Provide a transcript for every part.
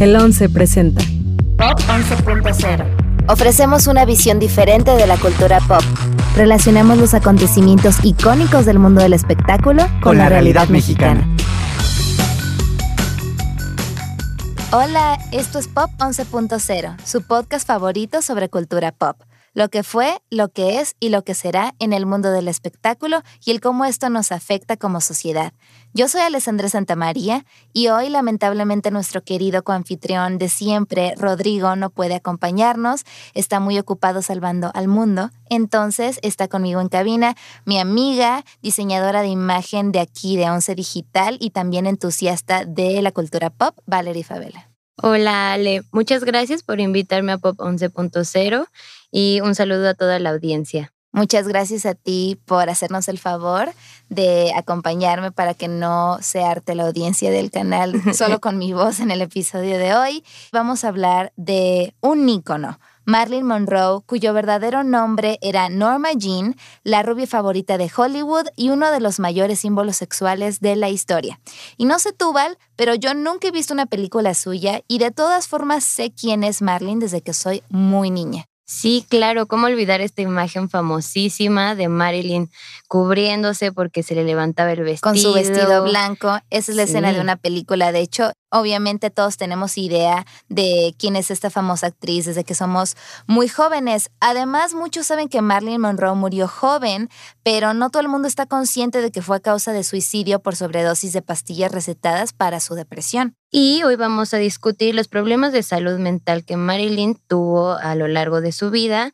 El 11 presenta Pop 11.0. Ofrecemos una visión diferente de la cultura pop. Relacionamos los acontecimientos icónicos del mundo del espectáculo con, la, realidad, mexicana. Hola, esto es Pop 11.0, su podcast favorito sobre cultura pop lo que fue, lo que es y lo que será en el mundo del espectáculo y el cómo esto nos afecta como sociedad. Yo soy Alessandra Santamaría y hoy lamentablemente nuestro querido coanfitrión de siempre, Rodrigo, no puede acompañarnos, está muy ocupado salvando al mundo, entonces está conmigo en cabina mi amiga, diseñadora de imagen de aquí de Once Digital y también entusiasta de la cultura pop, Valerie Favela. Hola Ale, muchas gracias por invitarme a Pop 11.0 y un saludo a toda la audiencia. Muchas gracias a ti por hacernos el favor de acompañarme para que no se arte la audiencia del canal solo con mi voz en el episodio de hoy. Vamos a hablar de un ícono, Marilyn Monroe, cuyo verdadero nombre era Norma Jean, la rubia favorita de Hollywood y uno de los mayores símbolos sexuales de la historia. Y no sé tú, Val, pero yo nunca he visto una película suya y de todas formas sé quién es Marilyn desde que soy muy niña. Sí, claro, ¿cómo olvidar esta imagen famosísima de Marilyn cubriéndose porque se le levantaba el vestido? Con su vestido blanco. Esa es la escena de una película. De hecho, obviamente todos tenemos idea de quién es esta famosa actriz desde que somos muy jóvenes. Además, muchos saben que Marilyn Monroe murió joven, pero no todo el mundo está consciente de que fue a causa de suicidio por sobredosis de pastillas recetadas para su depresión. Y hoy vamos a discutir los problemas de salud mental que Marilyn tuvo a lo largo de su vida,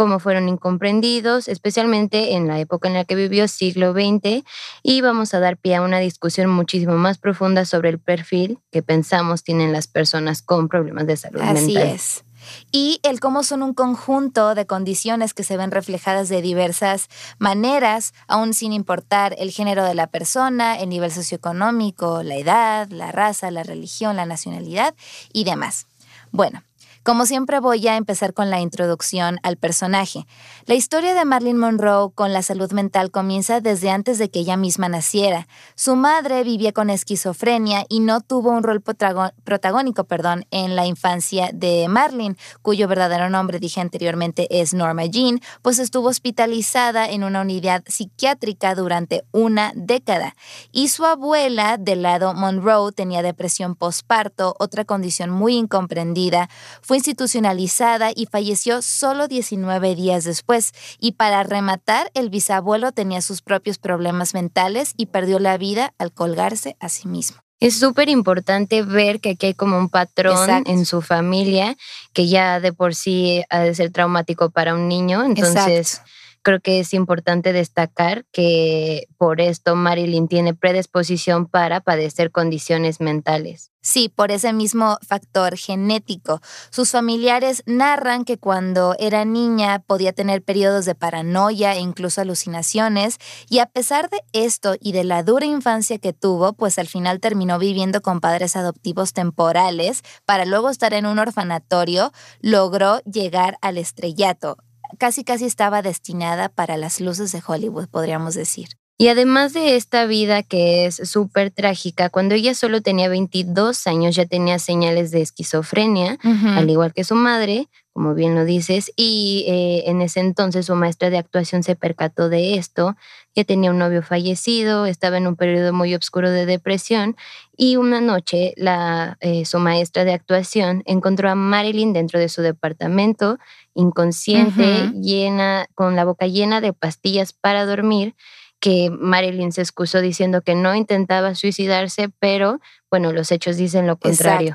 cómo fueron incomprendidos, especialmente en la época en la que vivió, siglo XX, y vamos a dar pie a una discusión muchísimo más profunda sobre el perfil que pensamos tienen las personas con problemas de salud mental. Así es y el cómo son un conjunto de condiciones que se ven reflejadas de diversas maneras, aún sin importar el género de la persona, el nivel socioeconómico, la edad, la raza, la religión, la nacionalidad y demás. Bueno, como siempre voy a empezar con la introducción al personaje. La historia de Marilyn Monroe con la salud mental comienza desde antes de que ella misma naciera. Su madre vivía con esquizofrenia y no tuvo un rol protagónico perdón, en la infancia de Marilyn, cuyo verdadero nombre dije anteriormente es Norma Jean, pues estuvo hospitalizada en una unidad psiquiátrica durante una década. Y su abuela, del lado Monroe, tenía depresión postparto, otra condición muy incomprendida fue institucionalizada y falleció solo 19 días después. Y para rematar, el bisabuelo tenía sus propios problemas mentales y perdió la vida al colgarse a sí mismo. Es súper importante ver que aquí hay como un patrón en su familia que ya de por sí ha de ser traumático para un niño. Entonces, creo que es importante destacar que por esto Marilyn tiene predisposición para padecer condiciones mentales. Sí, por ese mismo factor genético. Sus familiares narran que cuando era niña podía tener periodos de paranoia e incluso alucinaciones, y a pesar de esto y de la dura infancia que tuvo, pues al final terminó viviendo con padres adoptivos temporales para luego estar en un orfanatorio, logró llegar al estrellato casi casi estaba destinada para las luces de Hollywood, podríamos decir. Y además de esta vida que es súper trágica, cuando ella solo tenía 22 años ya tenía señales de esquizofrenia, al igual que su madre, como bien lo dices, y eh, en ese entonces su maestra de actuación se percató de esto, que tenía un novio fallecido, estaba en un periodo muy oscuro de depresión, y una noche la, eh, su maestra de actuación encontró a Marilyn dentro de su departamento, inconsciente, llena, con la boca llena de pastillas para dormir, que Marilyn se excusó diciendo que no intentaba suicidarse, pero bueno, los hechos dicen lo contrario.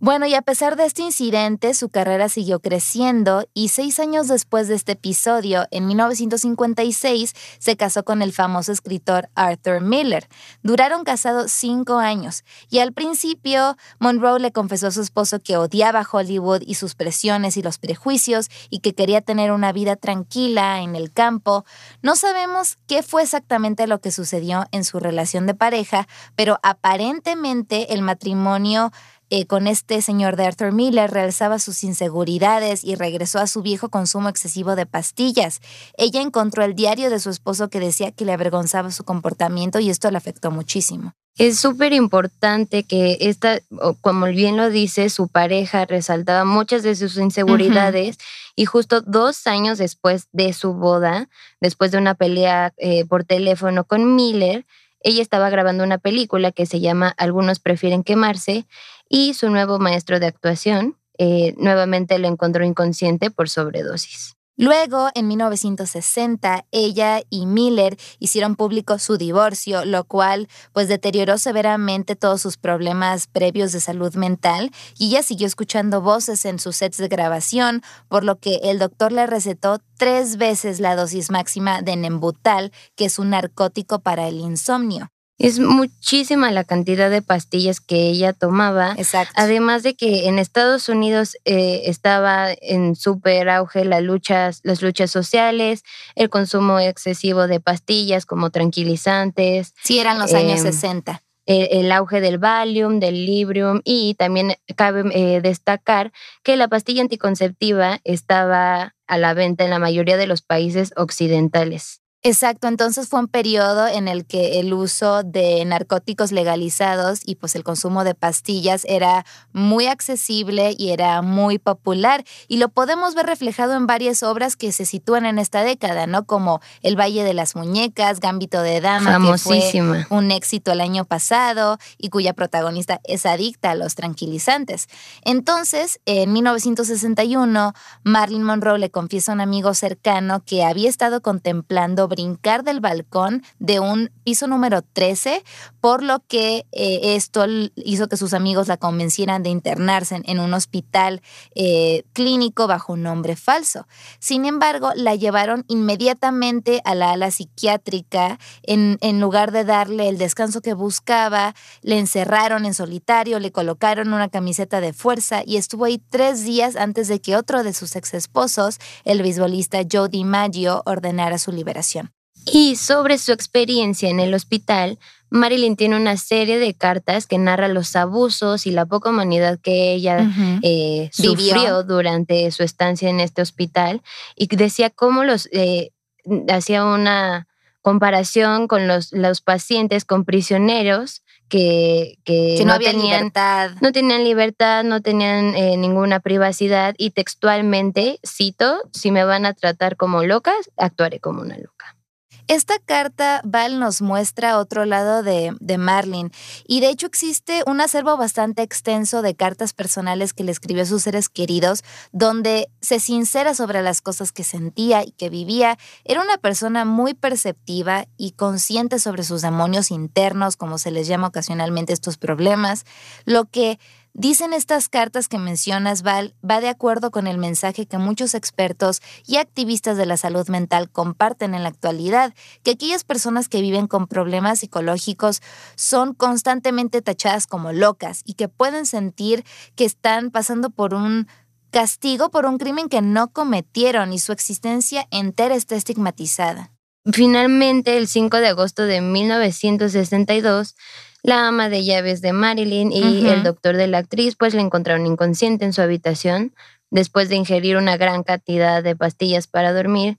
Bueno, y a pesar de este incidente, su carrera siguió creciendo y seis años después de este episodio, en 1956, se casó con el famoso escritor Arthur Miller. Duraron casados cinco años y al principio Monroe le confesó a su esposo que odiaba Hollywood y sus presiones y los prejuicios y que quería tener una vida tranquila en el campo. No sabemos qué fue exactamente lo que sucedió en su relación de pareja, pero aparentemente el matrimonio eh, con este señor de Arthur Miller realzaba sus inseguridades y regresó a su viejo consumo excesivo de pastillas. Ella encontró el diario de su esposo que decía que le avergonzaba su comportamiento y esto le afectó muchísimo. Es súper importante que esta, como bien lo dice, su pareja resaltaba muchas de sus inseguridades y justo dos años después de su boda, después de una pelea eh, por teléfono con Miller, ella estaba grabando una película que se llama Algunos prefieren quemarse y su nuevo maestro de actuación eh, nuevamente lo encontró inconsciente por sobredosis. Luego, en 1960, ella y Miller hicieron público su divorcio, lo cual pues deterioró severamente todos sus problemas previos de salud mental y ella siguió escuchando voces en sus sets de grabación, por lo que el doctor le recetó tres veces la dosis máxima de Nembutal, que es un narcótico para el insomnio. Es muchísima la cantidad de pastillas que ella tomaba. Exacto. Además de que en Estados Unidos eh, estaba en súper auge las luchas, las luchas sociales, el consumo excesivo de pastillas como tranquilizantes. Sí, eran los años 60. Em, el, auge del Valium, del Librium y también cabe eh, destacar que la pastilla anticonceptiva estaba a la venta en la mayoría de los países occidentales. Exacto, entonces fue un periodo en el que el uso de narcóticos legalizados y pues el consumo de pastillas era muy accesible y era muy popular y lo podemos ver reflejado en varias obras que se sitúan en esta década, ¿no? Como El Valle de las Muñecas, Gambito de Dama, que fue un éxito el año pasado y cuya protagonista es adicta a los tranquilizantes. Entonces, en 1961, Marilyn Monroe le confiesa a un amigo cercano que había estado contemplando brincar del balcón de un piso número 13, por lo que eh, esto hizo que sus amigos la convencieran de internarse en, un hospital eh, clínico bajo un nombre falso. Sin embargo, la llevaron inmediatamente a la ala psiquiátrica en, en lugar de darle el descanso que buscaba, le encerraron en solitario, le colocaron una camiseta de fuerza y estuvo ahí tres días antes de que otro de sus ex esposos, el beisbolista Joe DiMaggio, ordenara su liberación. Y sobre su experiencia en el hospital, Marilyn tiene una serie de cartas que narra los abusos y la poca humanidad que ella eh, sufrió durante su estancia en este hospital y decía cómo los eh, hacía una comparación con los, los pacientes, con prisioneros que, no, tenían libertad. No tenían libertad, no tenían eh, ninguna privacidad y textualmente cito, si me van a tratar como locas, actuaré como una loca. Esta carta, Val, nos muestra otro lado de, de, Marlin y de hecho existe un acervo bastante extenso de cartas personales que le escribió a sus seres queridos, donde se sincera sobre las cosas que sentía y que vivía. Era una persona muy perceptiva y consciente sobre sus demonios internos, como se les llama ocasionalmente estos problemas, lo que Dicen estas cartas que mencionas, Val, va de acuerdo con el mensaje que muchos expertos y activistas de la salud mental comparten en la actualidad, que aquellas personas que viven con problemas psicológicos son constantemente tachadas como locas y que pueden sentir que están pasando por un castigo por un crimen que no cometieron y su existencia entera está estigmatizada. Finalmente, el 5 de agosto de 1962, la ama de llaves de Marilyn y el doctor de la actriz pues le encontraron inconsciente en su habitación después de ingerir una gran cantidad de pastillas para dormir.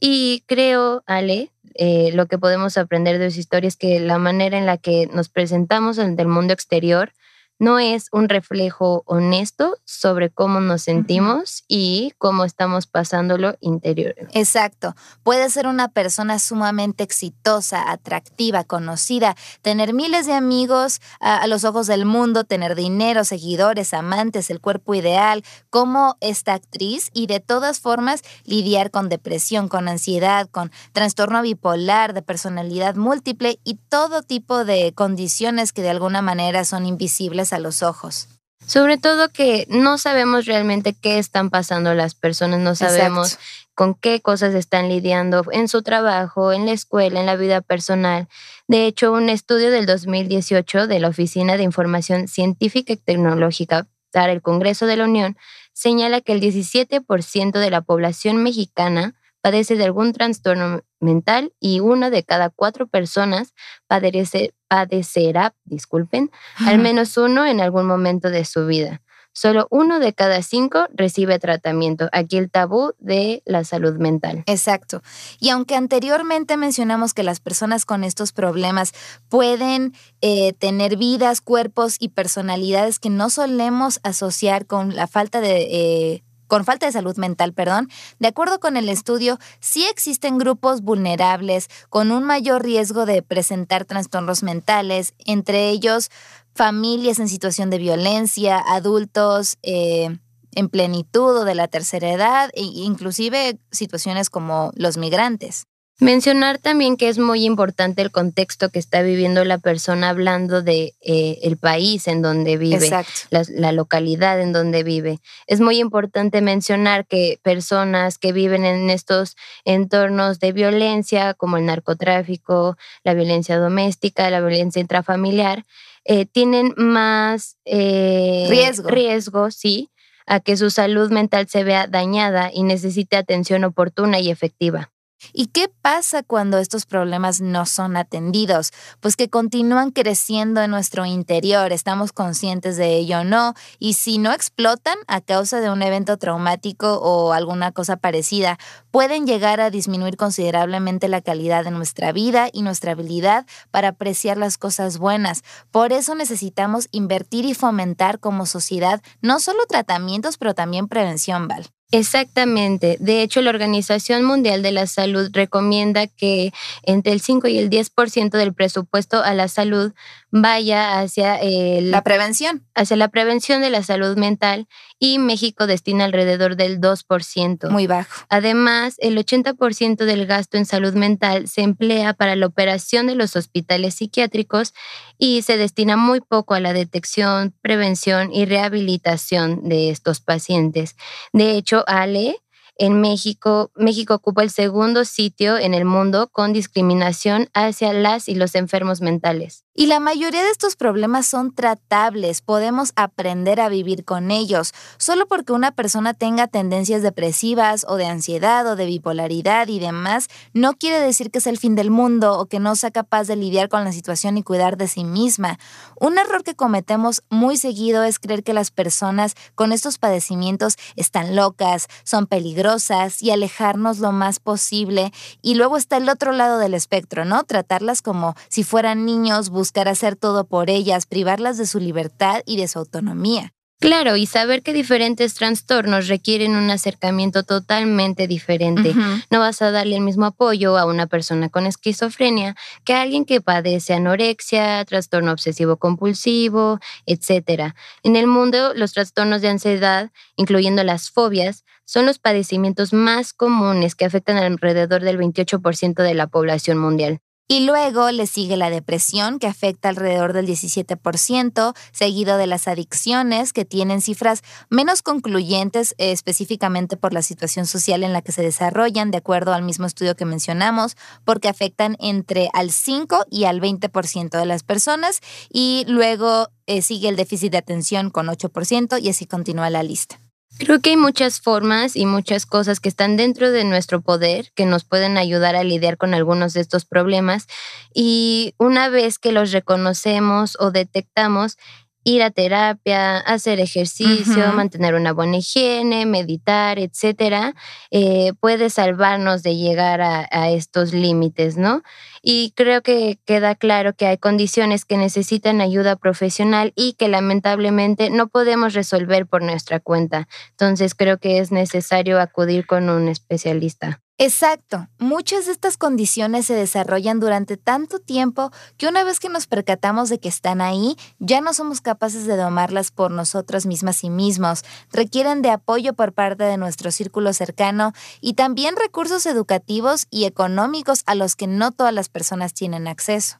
Y creo, Ale, eh, lo que podemos aprender de su historia es que la manera en la que nos presentamos ante el mundo exterior no es un reflejo honesto sobre cómo nos sentimos y cómo estamos pasándolo interior. Exacto. Puede ser una persona sumamente exitosa, atractiva, conocida, tener miles de amigos a, los ojos del mundo, tener dinero, seguidores, amantes, el cuerpo ideal, como esta actriz y de todas formas lidiar con depresión, con ansiedad, con trastorno bipolar, de personalidad múltiple y todo tipo de condiciones que de alguna manera son invisibles a los ojos. Sobre todo que no sabemos realmente qué están pasando las personas, no sabemos con qué cosas están lidiando en su trabajo, en la escuela, en la vida personal. De hecho, un estudio del 2018 de la Oficina de Información Científica y Tecnológica para el Congreso de la Unión señala que el 17% de la población mexicana padece de algún trastorno mental y una de cada cuatro personas padecerá, disculpen, al menos uno en algún momento de su vida. Solo uno de cada cinco recibe tratamiento. Aquí el tabú de la salud mental. Exacto. Y aunque anteriormente mencionamos que las personas con estos problemas pueden eh, tener vidas, cuerpos y personalidades que no solemos asociar con la falta de... Eh, con falta de salud mental, perdón, de acuerdo con el estudio, sí existen grupos vulnerables con un mayor riesgo de presentar trastornos mentales, entre ellos familias en situación de violencia, adultos eh, en plenitud o de la tercera edad, e inclusive situaciones como los migrantes. Mencionar también que es muy importante el contexto que está viviendo la persona hablando de eh, el país en donde vive, la, la, localidad en donde vive. Es muy importante mencionar que personas que viven en estos entornos de violencia, como el narcotráfico, la violencia doméstica, la violencia intrafamiliar, eh, tienen más eh, riesgo. riesgo, sí, a que su salud mental se vea dañada y necesite atención oportuna y efectiva. ¿Y qué pasa cuando estos problemas no son atendidos? Pues que continúan creciendo en nuestro interior, estamos conscientes de ello o no, y si no explotan a causa de un evento traumático o alguna cosa parecida, pueden llegar a disminuir considerablemente la calidad de nuestra vida y nuestra habilidad para apreciar las cosas buenas. Por eso necesitamos invertir y fomentar como sociedad no solo tratamientos, pero también prevención, Val. Exactamente. De hecho, la Organización Mundial de la Salud recomienda que entre el 5 y el 10% del presupuesto a la salud vaya hacia la prevención. Hacia la prevención de la salud mental y México destina alrededor del 2%. Muy bajo. Además, el 80% del gasto en salud mental se emplea para la operación de los hospitales psiquiátricos y se destina muy poco a la detección, prevención y rehabilitación de estos pacientes. De hecho, Ale en México, México ocupa el segundo sitio en el mundo con discriminación hacia las y los enfermos mentales. Y la mayoría de estos problemas son tratables, podemos aprender a vivir con ellos. Solo porque una persona tenga tendencias depresivas o de ansiedad o de bipolaridad y demás, no quiere decir que es el fin del mundo o que no sea capaz de lidiar con la situación y cuidar de sí misma. Un error que cometemos muy seguido es creer que las personas con estos padecimientos están locas, son peligrosas, y alejarnos lo más posible. Y luego está el otro lado del espectro, ¿no? Tratarlas como si fueran niños, buscar hacer todo por ellas, privarlas de su libertad y de su autonomía. Claro, y saber que diferentes trastornos requieren un acercamiento totalmente diferente. No vas a darle el mismo apoyo a una persona con esquizofrenia que a alguien que padece anorexia, trastorno obsesivo compulsivo, etc. En el mundo, los trastornos de ansiedad, incluyendo las fobias, son los padecimientos más comunes que afectan alrededor del 28% de la población mundial. Y luego le sigue la depresión, que afecta alrededor del 17%, seguido de las adicciones, que tienen cifras menos concluyentes eh, específicamente por la situación social en la que se desarrollan, de acuerdo al mismo estudio que mencionamos, porque afectan entre al 5 y al 20% de las personas. Y luego eh, sigue el déficit de atención con 8% y así continúa la lista. Creo que hay muchas formas y muchas cosas que están dentro de nuestro poder que nos pueden ayudar a lidiar con algunos de estos problemas. Y una vez que los reconocemos o detectamos, ir a terapia, hacer ejercicio, mantener una buena higiene, meditar, etcétera, eh, puede salvarnos de llegar a, a estos límites, ¿no? Y creo que queda claro que hay condiciones que necesitan ayuda profesional y que lamentablemente no podemos resolver por nuestra cuenta. Entonces creo que es necesario acudir con un especialista. Exacto. Muchas de estas condiciones se desarrollan durante tanto tiempo que una vez que nos percatamos de que están ahí, ya no somos capaces de domarlas por nosotros mismas y mismos. Requieren de apoyo por parte de nuestro círculo cercano y también recursos educativos y económicos a los que no todas las personas tienen acceso.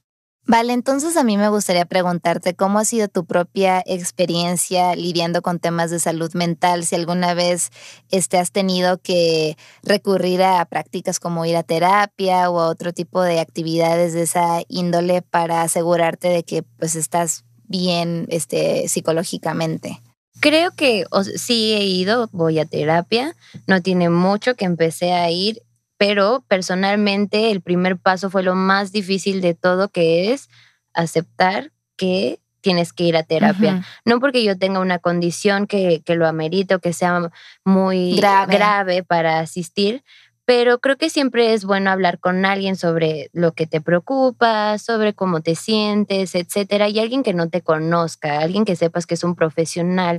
Vale, entonces a mí me gustaría preguntarte cómo ha sido tu propia experiencia lidiando con temas de salud mental, si alguna vez este, has tenido que recurrir a prácticas como ir a terapia o a otro tipo de actividades de esa índole para asegurarte de que pues estás bien este, psicológicamente. Creo que sí he ido, voy a terapia, no tiene mucho que empecé a ir pero personalmente el primer paso fue lo más difícil de todo, que es aceptar que tienes que ir a terapia. No porque yo tenga una condición que, que lo amerite o que sea muy grave para asistir, pero creo que siempre es bueno hablar con alguien sobre lo que te preocupa, sobre cómo te sientes, etcétera, y alguien que no te conozca, alguien que sepas que es un profesional,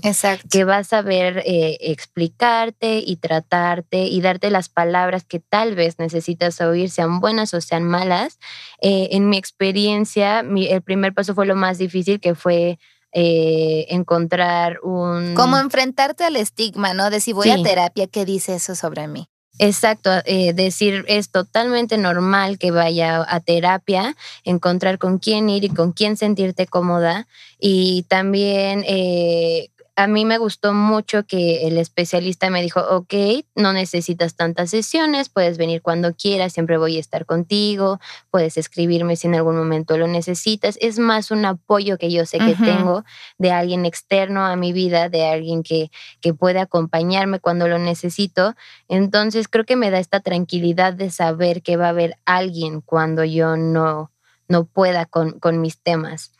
que va a saber eh, explicarte y tratarte y darte las palabras que tal vez necesitas oír, sean buenas o sean malas. Eh, en mi experiencia, el primer paso fue lo más difícil, que fue eh, encontrar un... Como enfrentarte al estigma, ¿no? De si voy a terapia, ¿qué dice eso sobre mí? Exacto, eh, decir es totalmente normal que vaya a terapia, encontrar con quién ir y con quién sentirte cómoda y también eh, a mí me gustó mucho que el especialista me dijo, ok, no necesitas tantas sesiones, puedes venir cuando quieras, siempre voy a estar contigo, puedes escribirme si en algún momento lo necesitas. Es más un apoyo que yo sé que tengo de alguien externo a mi vida, de alguien que, que puede acompañarme cuando lo necesito. Entonces creo que me da esta tranquilidad de saber que va a haber alguien cuando yo no, no pueda con, con mis temas.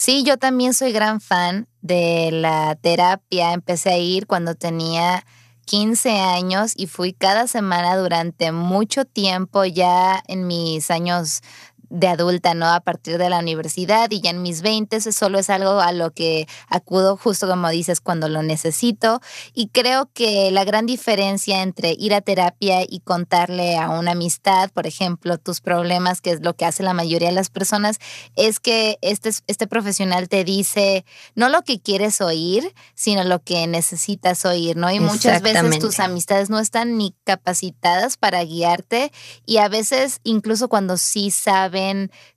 Sí, yo también soy gran fan de la terapia. Empecé a ir cuando tenía 15 años y fui cada semana durante mucho tiempo ya en mis años de adulta, ¿no? A partir de la universidad y ya en mis 20 solo es algo a lo que acudo justo como dices cuando lo necesito y creo que la gran diferencia entre ir a terapia y contarle a una amistad, por ejemplo, tus problemas, que es lo que hace la mayoría de las personas, es que este, este profesional te dice no lo que quieres oír, sino lo que necesitas oír, ¿no? Y muchas veces tus amistades no están ni capacitadas para guiarte y a veces incluso cuando sí saben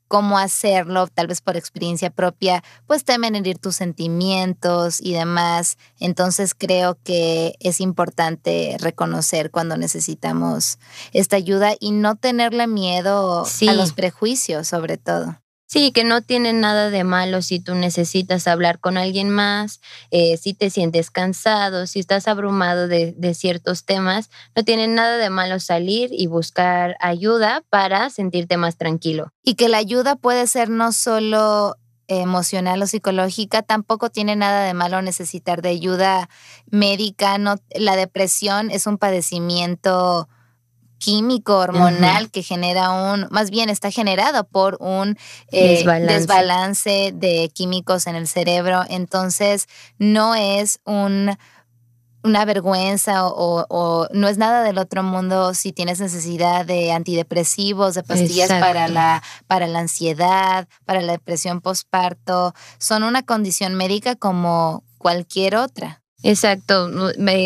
cómo hacerlo, tal vez por experiencia propia, pues temen herir tus sentimientos y demás. Entonces creo que es importante reconocer cuando necesitamos esta ayuda y no tenerle miedo a los prejuicios, sobre todo. Sí, que no tiene nada de malo si tú necesitas hablar con alguien más, eh, si te sientes cansado, si estás abrumado de, ciertos temas, no tiene nada de malo salir y buscar ayuda para sentirte más tranquilo. Y que la ayuda puede ser no solo emocional o psicológica, tampoco tiene nada de malo necesitar de ayuda médica. No, la depresión es un padecimiento químico hormonal que genera un, más bien está generado por un eh, desbalance. de químicos en el cerebro. Entonces, no es un una vergüenza o, no es nada del otro mundo si tienes necesidad de antidepresivos, de pastillas para la, para la ansiedad, para la depresión postparto. Son una condición médica como cualquier otra. Exacto,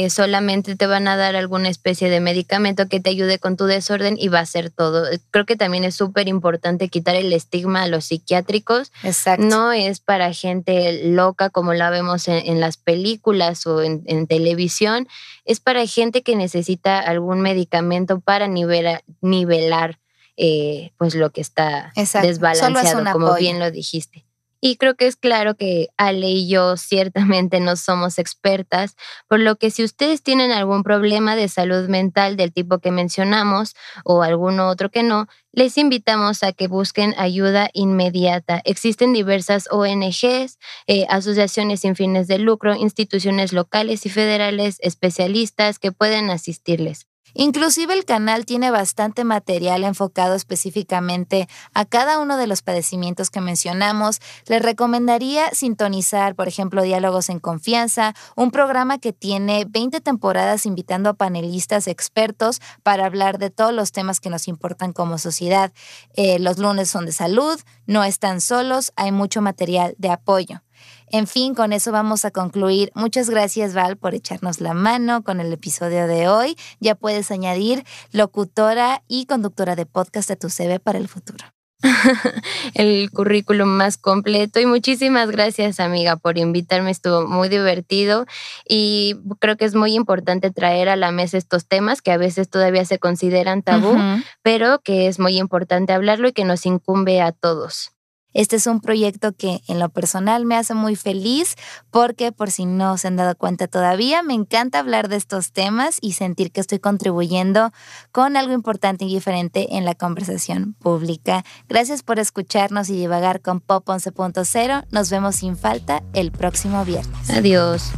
solamente te van a dar alguna especie de medicamento que te ayude con tu desorden y va a ser todo. Creo que también es súper importante quitar el estigma a los psiquiátricos. Exacto. No es para gente loca como la vemos en, las películas o en, televisión, es para gente que necesita algún medicamento para nivelar, eh, pues lo que está desbalanceado, como bien lo dijiste. Y creo que es claro que Ale y yo ciertamente no somos expertas, por lo que si ustedes tienen algún problema de salud mental del tipo que mencionamos o alguno otro que no, les invitamos a que busquen ayuda inmediata. Existen diversas ONGs, eh, asociaciones sin fines de lucro, instituciones locales y federales especialistas que pueden asistirles. Inclusive el canal tiene bastante material enfocado específicamente a cada uno de los padecimientos que mencionamos. Les recomendaría sintonizar, por ejemplo, Diálogos en Confianza, un programa que tiene 20 temporadas invitando a panelistas expertos para hablar de todos los temas que nos importan como sociedad. Eh, los lunes son de salud, no están solos, hay mucho material de apoyo. En fin, con eso vamos a concluir. Muchas gracias, Val, por echarnos la mano con el episodio de hoy. Ya puedes añadir locutora y conductora de podcast a tu CV para el futuro. el currículum más completo y muchísimas gracias amiga por invitarme, estuvo muy divertido y creo que es muy importante traer a la mesa estos temas que a veces todavía se consideran tabú, pero que es muy importante hablarlo y que nos incumbe a todos. Este es un proyecto que en lo personal me hace muy feliz porque por si no se han dado cuenta todavía, me encanta hablar de estos temas y sentir que estoy contribuyendo con algo importante y diferente en la conversación pública. Gracias por escucharnos y divagar con Pop 11.0. Nos vemos sin falta el próximo viernes. Adiós.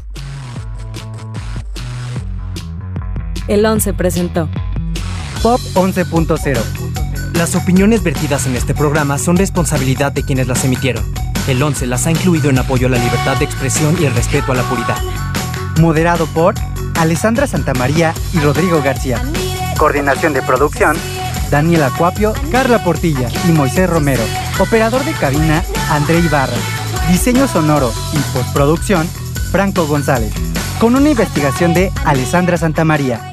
El 11 presentó Pop 11.0 las opiniones vertidas en este programa son responsabilidad de quienes las emitieron. El 11 las ha incluido en apoyo a la libertad de expresión y el respeto a la puridad. Moderado por Alessandra Santamaría y Rodrigo García. Coordinación de producción, Daniela Cuapio, Carla Portilla y Moisés Romero. Operador de cabina, André Ibarra. Diseño sonoro y postproducción, Franco González. Con una investigación de Alessandra Santamaría.